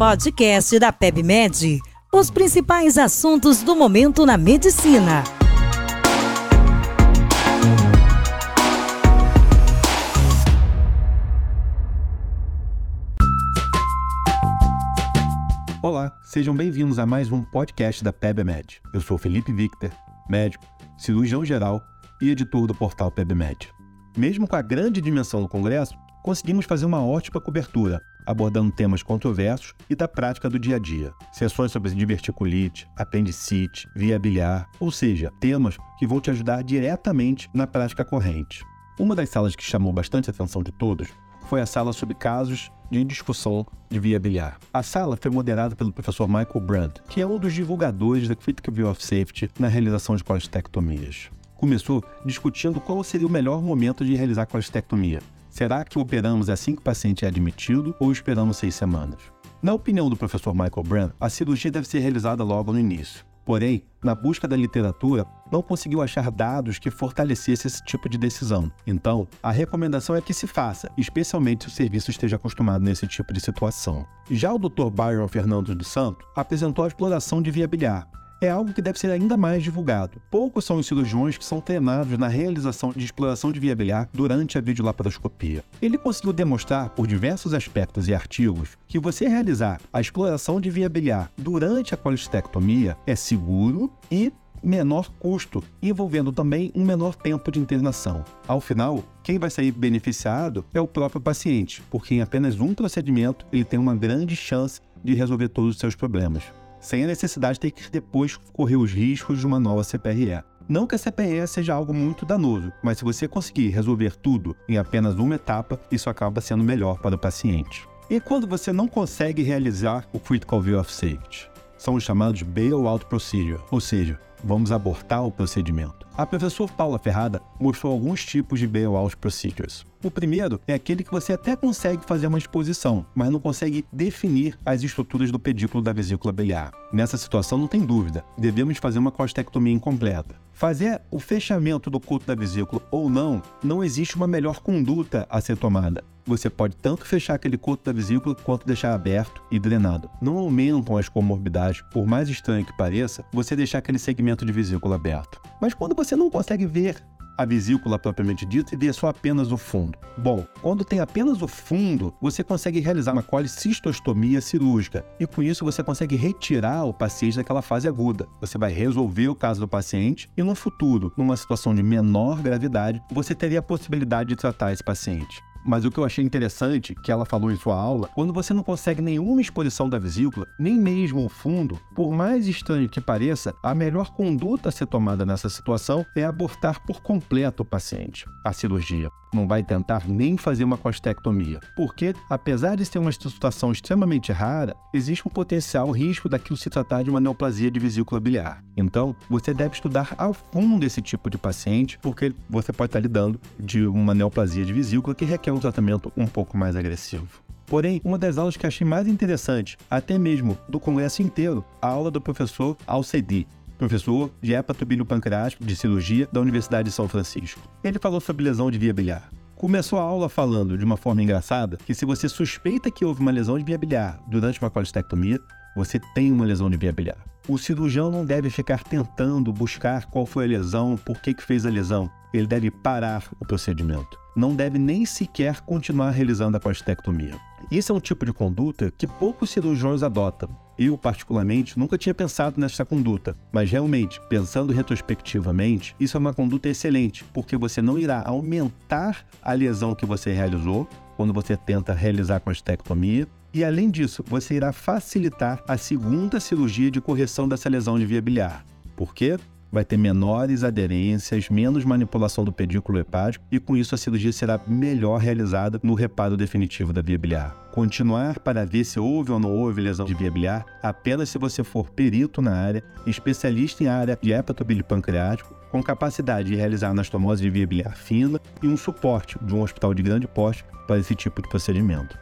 podcast da PebMed. Os principais assuntos do momento na medicina. Olá, sejam bem-vindos a mais um podcast da PebMed. Eu sou Felipe Victor, médico, cirurgião geral e editor do portal PebMed. Mesmo com a grande dimensão do congresso, conseguimos fazer uma ótima cobertura, abordando temas controversos e da prática do dia a dia. Sessões sobre diverticulite, apendicite, via biliar, ou seja, temas que vão te ajudar diretamente na prática corrente. Uma das salas que chamou bastante a atenção de todos foi a sala sobre casos de discussão de via biliar. A sala foi moderada pelo professor Michael Brandt, que é um dos divulgadores da Critical View of Safety na realização de colestectomias. Começou discutindo qual seria o melhor momento de realizar colestectomia, Será que operamos assim que o paciente é admitido ou esperamos seis semanas? Na opinião do professor Michael Brand, a cirurgia deve ser realizada logo no início. Porém, na busca da literatura, não conseguiu achar dados que fortalecessem esse tipo de decisão. Então, a recomendação é que se faça, especialmente se o serviço esteja acostumado nesse tipo de situação. Já o Dr. Byron Fernandes dos Santos apresentou a exploração de via biliar, é algo que deve ser ainda mais divulgado. Poucos são os cirurgiões que são treinados na realização de exploração de via biliar durante a videolaparoscopia. Ele conseguiu demonstrar, por diversos aspectos e artigos, que você realizar a exploração de via biliar durante a colestectomia é seguro e menor custo, envolvendo também um menor tempo de internação. Ao final, quem vai sair beneficiado é o próprio paciente, porque em apenas um procedimento ele tem uma grande chance de resolver todos os seus problemas sem a necessidade de ter que depois correr os riscos de uma nova CPRE. Não que a CPRE seja algo muito danoso, mas se você conseguir resolver tudo em apenas uma etapa, isso acaba sendo melhor para o paciente. E quando você não consegue realizar o Critical View of Safety? São os chamados Bailout Procedure, ou seja, vamos abortar o procedimento. A professora Paula Ferrada mostrou alguns tipos de bailout procedures. O primeiro é aquele que você até consegue fazer uma exposição, mas não consegue definir as estruturas do pedículo da vesícula biliar. Nessa situação, não tem dúvida, devemos fazer uma costectomia incompleta. Fazer o fechamento do culto da vesícula ou não, não existe uma melhor conduta a ser tomada. Você pode tanto fechar aquele culto da vesícula quanto deixar aberto e drenado. Não aumentam as comorbidades, por mais estranho que pareça, você deixar aquele segmento de vesícula aberto. Mas quando você não consegue ver a vesícula propriamente dita e vê só apenas o fundo. Bom, quando tem apenas o fundo, você consegue realizar uma colicistostomia cirúrgica e com isso você consegue retirar o paciente daquela fase aguda. Você vai resolver o caso do paciente e no futuro, numa situação de menor gravidade, você teria a possibilidade de tratar esse paciente. Mas o que eu achei interessante, que ela falou em sua aula, quando você não consegue nenhuma exposição da vesícula, nem mesmo o fundo, por mais estranho que pareça, a melhor conduta a ser tomada nessa situação é abortar por completo o paciente, a cirurgia não vai tentar nem fazer uma costectomia, porque, apesar de ser uma situação extremamente rara, existe um potencial risco daquilo se tratar de uma neoplasia de vesícula biliar. Então, você deve estudar ao fundo esse tipo de paciente, porque você pode estar lidando de uma neoplasia de vesícula que requer um tratamento um pouco mais agressivo. Porém, uma das aulas que achei mais interessante, até mesmo do congresso inteiro, a aula do professor Alcedi, professor de hepatobilio pancreático de cirurgia da Universidade de São Francisco. Ele falou sobre lesão de via biliar. Começou a aula falando de uma forma engraçada que se você suspeita que houve uma lesão de via biliar durante uma colestectomia, você tem uma lesão de via biliar. O cirurgião não deve ficar tentando buscar qual foi a lesão, por que, que fez a lesão. Ele deve parar o procedimento. Não deve nem sequer continuar realizando a colestectomia. Isso é um tipo de conduta que poucos cirurgiões adotam. Eu, particularmente, nunca tinha pensado nessa conduta, mas realmente, pensando retrospectivamente, isso é uma conduta excelente, porque você não irá aumentar a lesão que você realizou quando você tenta realizar a constectomia, e além disso, você irá facilitar a segunda cirurgia de correção dessa lesão de via biliar. Por quê? vai ter menores aderências, menos manipulação do pedículo hepático e com isso a cirurgia será melhor realizada no reparo definitivo da via biliar. Continuar para ver se houve ou não houve lesão de via biliar apenas se você for perito na área, especialista em área de hepatobilio pancreático, com capacidade de realizar anastomose de via biliar fina e um suporte de um hospital de grande porte para esse tipo de procedimento.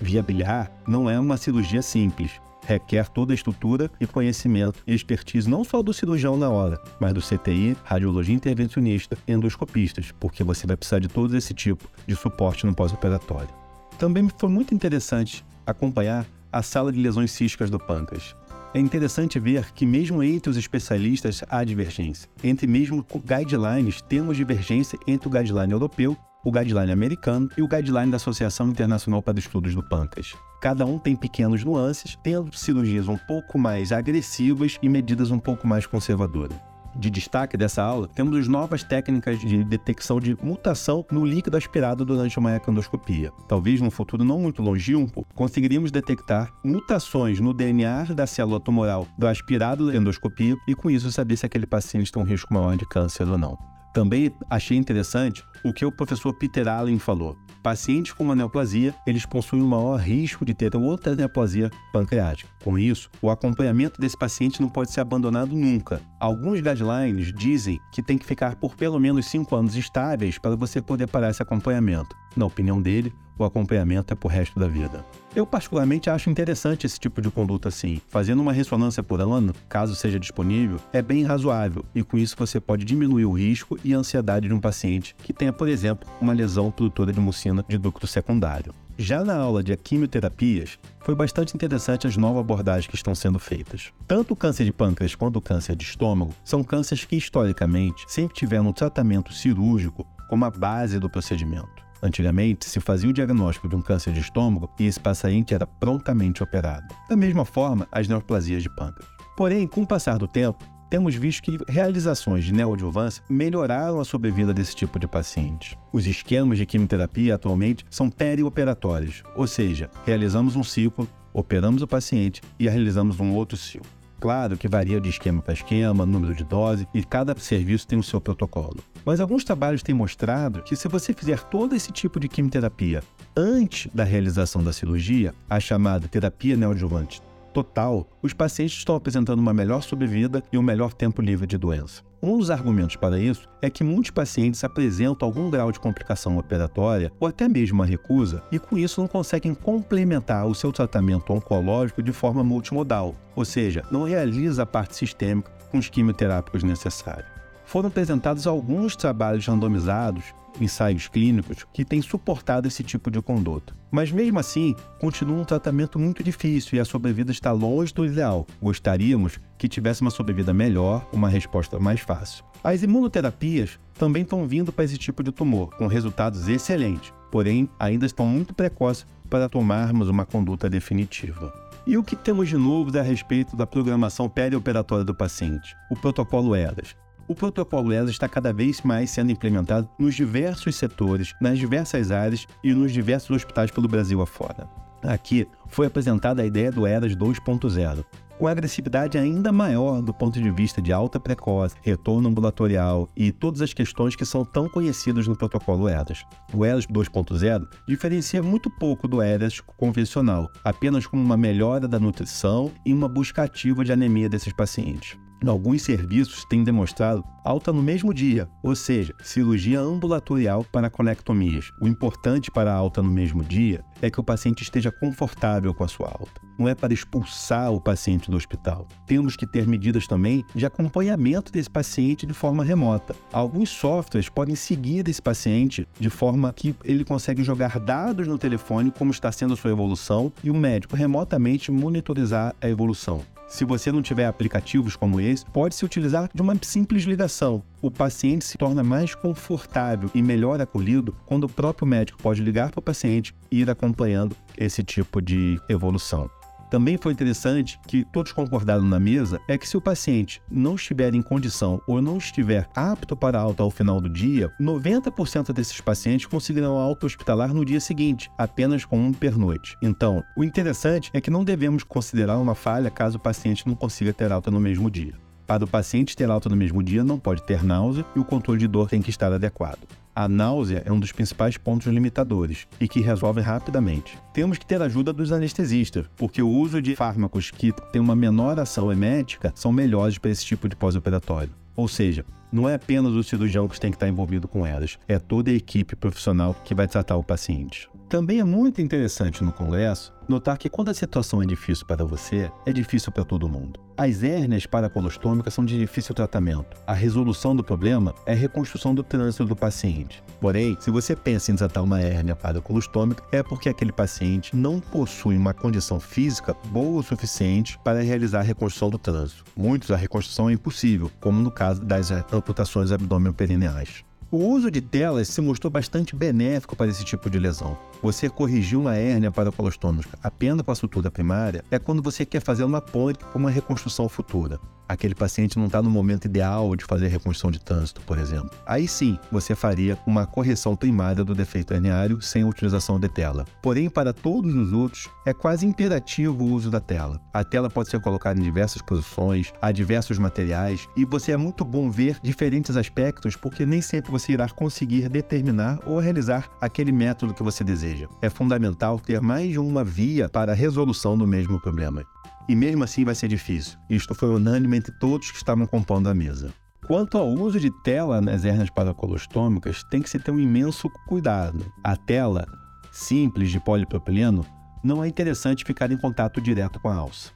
Via biliar não é uma cirurgia simples, requer toda a estrutura e conhecimento e expertise não só do cirurgião na hora, mas do CTI, radiologia intervencionista e endoscopistas, porque você vai precisar de todo esse tipo de suporte no pós-operatório. Também foi muito interessante acompanhar a sala de lesões císticas do pâncreas. É interessante ver que, mesmo entre os especialistas, há divergência. Entre mesmo guidelines, temos divergência entre o guideline europeu, o guideline americano e o guideline da Associação Internacional para Estudos do Pâncreas. Cada um tem pequenos nuances, tendo cirurgias um pouco mais agressivas e medidas um pouco mais conservadoras de destaque dessa aula, temos novas técnicas de detecção de mutação no líquido aspirado durante uma ecandoscopia. Talvez num futuro não muito longínquo, conseguiríamos detectar mutações no DNA da célula tumoral do aspirado da endoscopia e com isso saber se aquele paciente tem um risco maior de câncer ou não. Também achei interessante o que o professor Peter Allen falou. Pacientes com uma neoplasia, eles possuem um maior risco de ter outra neoplasia pancreática. Com isso, o acompanhamento desse paciente não pode ser abandonado nunca. Alguns guidelines dizem que tem que ficar por pelo menos 5 anos estáveis para você poder parar esse acompanhamento. Na opinião dele, o acompanhamento é pro resto da vida. Eu particularmente acho interessante esse tipo de conduta assim. Fazendo uma ressonância por ano, caso seja disponível, é bem razoável e com isso você pode diminuir o risco e a ansiedade de um paciente que tenha, por exemplo, uma lesão produtora de mucina de ducto secundário. Já na aula de quimioterapias, foi bastante interessante as novas abordagens que estão sendo feitas. Tanto o câncer de pâncreas quanto o câncer de estômago são cânceres que, historicamente, sempre tiveram um tratamento cirúrgico como a base do procedimento. Antigamente, se fazia o diagnóstico de um câncer de estômago e esse paciente era prontamente operado. Da mesma forma, as neoplasias de pâncreas. Porém, com o passar do tempo, temos visto que realizações de neoadjuvância melhoraram a sobrevida desse tipo de paciente. Os esquemas de quimioterapia atualmente são perioperatórios, ou seja, realizamos um ciclo, operamos o paciente e realizamos um outro ciclo. Claro que varia de esquema para esquema, número de dose e cada serviço tem o seu protocolo. Mas alguns trabalhos têm mostrado que se você fizer todo esse tipo de quimioterapia antes da realização da cirurgia, a chamada terapia neoadjuvante total, os pacientes estão apresentando uma melhor sobrevida e um melhor tempo livre de doença. Um dos argumentos para isso é que muitos pacientes apresentam algum grau de complicação operatória ou até mesmo uma recusa e com isso não conseguem complementar o seu tratamento oncológico de forma multimodal, ou seja, não realiza a parte sistêmica com os quimioterápicos necessários. Foram apresentados alguns trabalhos randomizados ensaios clínicos que têm suportado esse tipo de conduta. Mas mesmo assim, continua um tratamento muito difícil e a sobrevida está longe do ideal. Gostaríamos que tivesse uma sobrevida melhor, uma resposta mais fácil. As imunoterapias também estão vindo para esse tipo de tumor, com resultados excelentes, porém ainda estão muito precoces para tomarmos uma conduta definitiva. E o que temos de novo a respeito da programação perioperatória do paciente? O protocolo ERAS. O protocolo ESA está cada vez mais sendo implementado nos diversos setores, nas diversas áreas e nos diversos hospitais pelo Brasil afora. Aqui foi apresentada a ideia do ERAS 2.0, com agressividade ainda maior do ponto de vista de alta precoce, retorno ambulatorial e todas as questões que são tão conhecidas no protocolo ERAS. O ERAS 2.0 diferencia muito pouco do ERAS convencional, apenas com uma melhora da nutrição e uma busca ativa de anemia desses pacientes. Alguns serviços têm demonstrado alta no mesmo dia, ou seja, cirurgia ambulatorial para conectomias. O importante para a alta no mesmo dia é que o paciente esteja confortável com a sua alta. Não é para expulsar o paciente do hospital. Temos que ter medidas também de acompanhamento desse paciente de forma remota. Alguns softwares podem seguir esse paciente de forma que ele consegue jogar dados no telefone como está sendo a sua evolução e o médico remotamente monitorizar a evolução. Se você não tiver aplicativos como esse, pode-se utilizar de uma simples ligação. O paciente se torna mais confortável e melhor acolhido quando o próprio médico pode ligar para o paciente e ir acompanhando esse tipo de evolução. Também foi interessante que todos concordaram na mesa é que se o paciente não estiver em condição ou não estiver apto para alta ao final do dia, 90% desses pacientes conseguirão alta hospitalar no dia seguinte, apenas com um pernoite. Então, o interessante é que não devemos considerar uma falha caso o paciente não consiga ter alta no mesmo dia. Para o paciente ter alta no mesmo dia, não pode ter náusea e o controle de dor tem que estar adequado. A náusea é um dos principais pontos limitadores e que resolve rapidamente. Temos que ter ajuda dos anestesistas, porque o uso de fármacos que têm uma menor ação emética são melhores para esse tipo de pós-operatório. Ou seja, não é apenas o cirurgião que tem que estar envolvido com elas, é toda a equipe profissional que vai tratar o paciente. Também é muito interessante no congresso notar que quando a situação é difícil para você, é difícil para todo mundo. As hérnias paracolostômicas são de difícil tratamento. A resolução do problema é a reconstrução do trânsito do paciente. Porém, se você pensa em tratar uma hérnia paracolostômica, é porque aquele paciente não possui uma condição física boa o suficiente para realizar a reconstrução do trânsito. Muitos a reconstrução é impossível, como no caso das amputações abdômen-perineais. O uso de telas se mostrou bastante benéfico para esse tipo de lesão. Você corrigir uma hérnia paracolostômica apenas com a sutura primária é quando você quer fazer uma ponte para uma reconstrução futura aquele paciente não está no momento ideal de fazer reconstrução de trânsito, por exemplo. Aí sim, você faria uma correção primária do defeito herniário sem utilização de tela. Porém, para todos os outros, é quase imperativo o uso da tela. A tela pode ser colocada em diversas posições, a diversos materiais, e você é muito bom ver diferentes aspectos, porque nem sempre você irá conseguir determinar ou realizar aquele método que você deseja. É fundamental ter mais de uma via para a resolução do mesmo problema e mesmo assim vai ser difícil. Isto foi unânime entre todos que estavam compondo a mesa. Quanto ao uso de tela nas hernias paracolostômicas, tem que se ter um imenso cuidado. A tela simples de polipropileno não é interessante ficar em contato direto com a alça.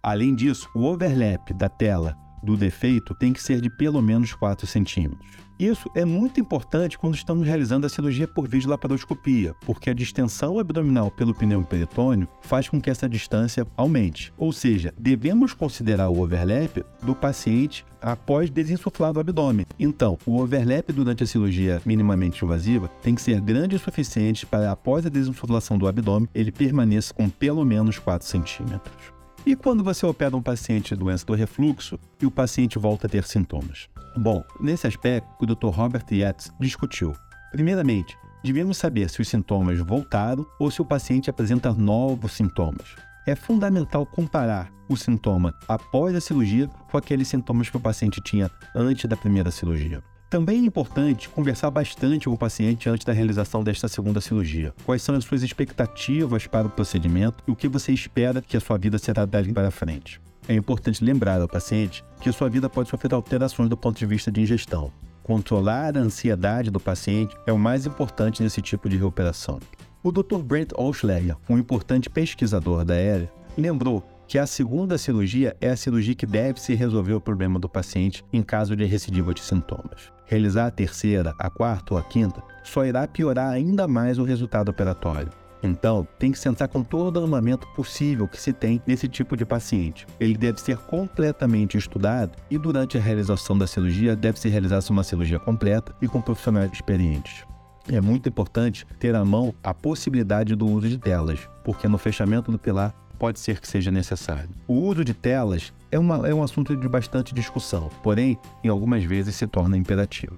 Além disso, o overlap da tela do defeito tem que ser de pelo menos 4 centímetros. Isso é muito importante quando estamos realizando a cirurgia por videolaparoscopia, porque a distensão abdominal pelo pneu peritônio faz com que essa distância aumente. Ou seja, devemos considerar o overlap do paciente após desinsuflar o abdômen. Então, o overlap durante a cirurgia minimamente invasiva tem que ser grande o suficiente para, após a desinsuflação do abdômen, ele permaneça com pelo menos 4 centímetros. E quando você opera um paciente de doença do refluxo e o paciente volta a ter sintomas? Bom, nesse aspecto, o Dr. Robert Yates discutiu. Primeiramente, devemos saber se os sintomas voltaram ou se o paciente apresenta novos sintomas. É fundamental comparar o sintoma após a cirurgia com aqueles sintomas que o paciente tinha antes da primeira cirurgia. Também é importante conversar bastante com o paciente antes da realização desta segunda cirurgia. Quais são as suas expectativas para o procedimento e o que você espera que a sua vida será dali para frente. É importante lembrar ao paciente que sua vida pode sofrer alterações do ponto de vista de ingestão. Controlar a ansiedade do paciente é o mais importante nesse tipo de recuperação. O Dr. Brent Olschlager, um importante pesquisador da área, lembrou que a segunda cirurgia é a cirurgia que deve se resolver o problema do paciente em caso de recidiva de sintomas. Realizar a terceira, a quarta ou a quinta só irá piorar ainda mais o resultado operatório. Então, tem que sentar com todo o armamento possível que se tem nesse tipo de paciente. Ele deve ser completamente estudado e durante a realização da cirurgia deve se realizar uma cirurgia completa e com profissionais experientes. É muito importante ter à mão a possibilidade do uso de telas, porque no fechamento do pilar pode ser que seja necessário. O uso de telas é, uma, é um assunto de bastante discussão, porém, em algumas vezes se torna imperativo.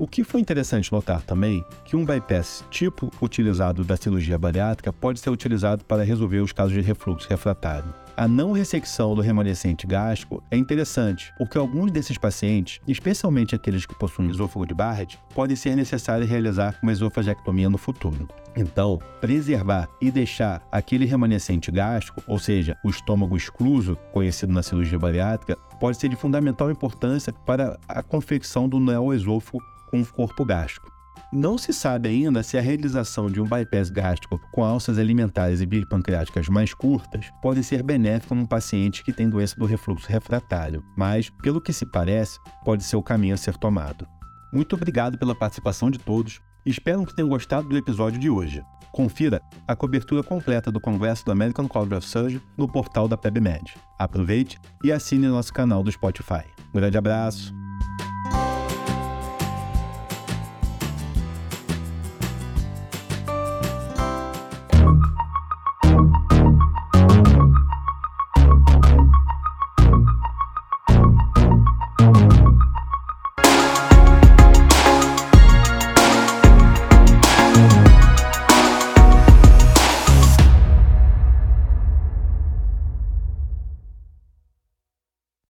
O que foi interessante notar também que um bypass tipo utilizado da cirurgia bariátrica pode ser utilizado para resolver os casos de refluxo refratário. A não ressecção do remanescente gástrico é interessante, porque alguns desses pacientes, especialmente aqueles que possuem esôfago de Barrett, pode ser necessário realizar uma esofagectomia no futuro. Então, preservar e deixar aquele remanescente gástrico, ou seja, o estômago excluso, conhecido na cirurgia bariátrica, pode ser de fundamental importância para a confecção do neoesôfago com o corpo gástrico. Não se sabe ainda se a realização de um bypass gástrico com alças alimentares e biopancreáticas mais curtas pode ser benéfico num paciente que tem doença do refluxo refratário, mas, pelo que se parece, pode ser o caminho a ser tomado. Muito obrigado pela participação de todos espero que tenham gostado do episódio de hoje. Confira a cobertura completa do Congresso do American College of Surgery no portal da PebMed. Aproveite e assine nosso canal do Spotify. Um grande abraço!